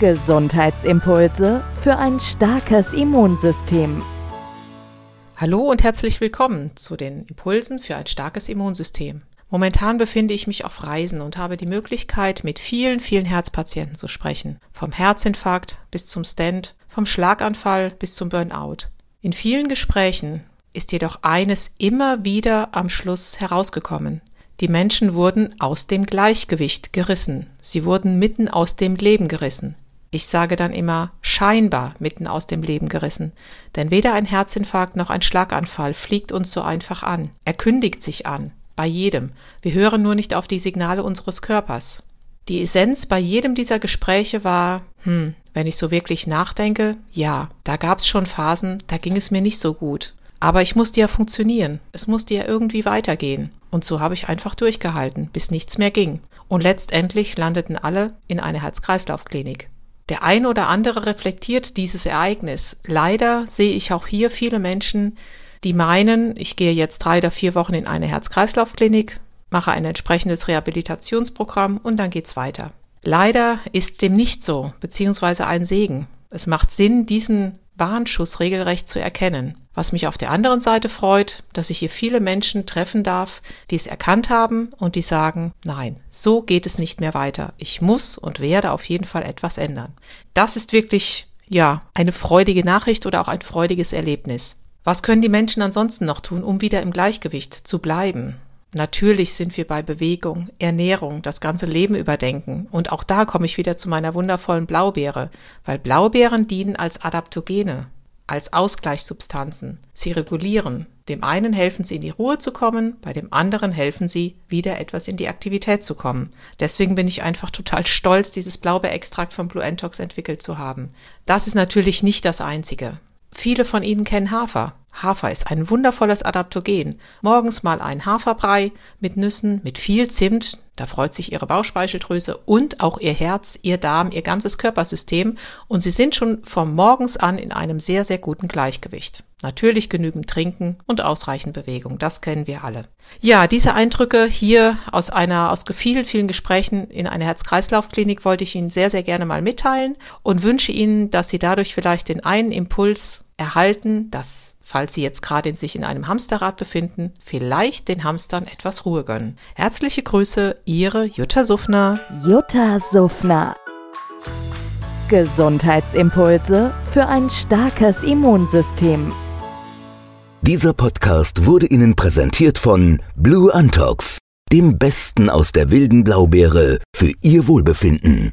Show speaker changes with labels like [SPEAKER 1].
[SPEAKER 1] Gesundheitsimpulse für ein starkes Immunsystem.
[SPEAKER 2] Hallo und herzlich willkommen zu den Impulsen für ein starkes Immunsystem. Momentan befinde ich mich auf Reisen und habe die Möglichkeit, mit vielen, vielen Herzpatienten zu sprechen. Vom Herzinfarkt bis zum Stent, vom Schlaganfall bis zum Burnout. In vielen Gesprächen ist jedoch eines immer wieder am Schluss herausgekommen. Die Menschen wurden aus dem Gleichgewicht gerissen. Sie wurden mitten aus dem Leben gerissen. Ich sage dann immer scheinbar mitten aus dem Leben gerissen, denn weder ein Herzinfarkt noch ein Schlaganfall fliegt uns so einfach an. Er kündigt sich an, bei jedem. Wir hören nur nicht auf die Signale unseres Körpers. Die Essenz bei jedem dieser Gespräche war, hm, wenn ich so wirklich nachdenke, ja, da gab's schon Phasen, da ging es mir nicht so gut. Aber ich musste ja funktionieren. Es musste ja irgendwie weitergehen. Und so habe ich einfach durchgehalten, bis nichts mehr ging. Und letztendlich landeten alle in einer Herz-Kreislauf-Klinik. Der ein oder andere reflektiert dieses Ereignis. Leider sehe ich auch hier viele Menschen, die meinen, ich gehe jetzt drei oder vier Wochen in eine Herz-Kreislauf-Klinik, mache ein entsprechendes Rehabilitationsprogramm und dann geht's weiter. Leider ist dem nicht so, beziehungsweise ein Segen. Es macht Sinn, diesen Warnschuss regelrecht zu erkennen. Was mich auf der anderen Seite freut, dass ich hier viele Menschen treffen darf, die es erkannt haben und die sagen, nein, so geht es nicht mehr weiter. Ich muss und werde auf jeden Fall etwas ändern. Das ist wirklich, ja, eine freudige Nachricht oder auch ein freudiges Erlebnis. Was können die Menschen ansonsten noch tun, um wieder im Gleichgewicht zu bleiben? Natürlich sind wir bei Bewegung, Ernährung, das ganze Leben überdenken. Und auch da komme ich wieder zu meiner wundervollen Blaubeere, weil Blaubeeren dienen als Adaptogene, als Ausgleichssubstanzen. Sie regulieren. Dem einen helfen sie in die Ruhe zu kommen, bei dem anderen helfen sie, wieder etwas in die Aktivität zu kommen. Deswegen bin ich einfach total stolz, dieses Blaubeerextrakt von Blue Entox entwickelt zu haben. Das ist natürlich nicht das einzige. Viele von Ihnen kennen Hafer. Hafer ist ein wundervolles Adaptogen. Morgens mal ein Haferbrei mit Nüssen, mit viel Zimt, da freut sich Ihre Bauchspeicheldrüse und auch Ihr Herz, Ihr Darm, Ihr ganzes Körpersystem und Sie sind schon vom Morgens an in einem sehr, sehr guten Gleichgewicht. Natürlich genügend Trinken und ausreichend Bewegung, das kennen wir alle. Ja, diese Eindrücke hier aus einer, aus vielen, vielen Gesprächen in einer Herz-Kreislauf-Klinik wollte ich Ihnen sehr, sehr gerne mal mitteilen und wünsche Ihnen, dass Sie dadurch vielleicht den einen Impuls erhalten, dass, falls Sie jetzt gerade in sich in einem Hamsterrad befinden, vielleicht den Hamstern etwas Ruhe gönnen. Herzliche Grüße, Ihre Jutta Suffner.
[SPEAKER 1] Jutta Suffner. Gesundheitsimpulse für ein starkes Immunsystem.
[SPEAKER 3] Dieser Podcast wurde Ihnen präsentiert von Blue Antox, dem Besten aus der wilden Blaubeere für Ihr Wohlbefinden.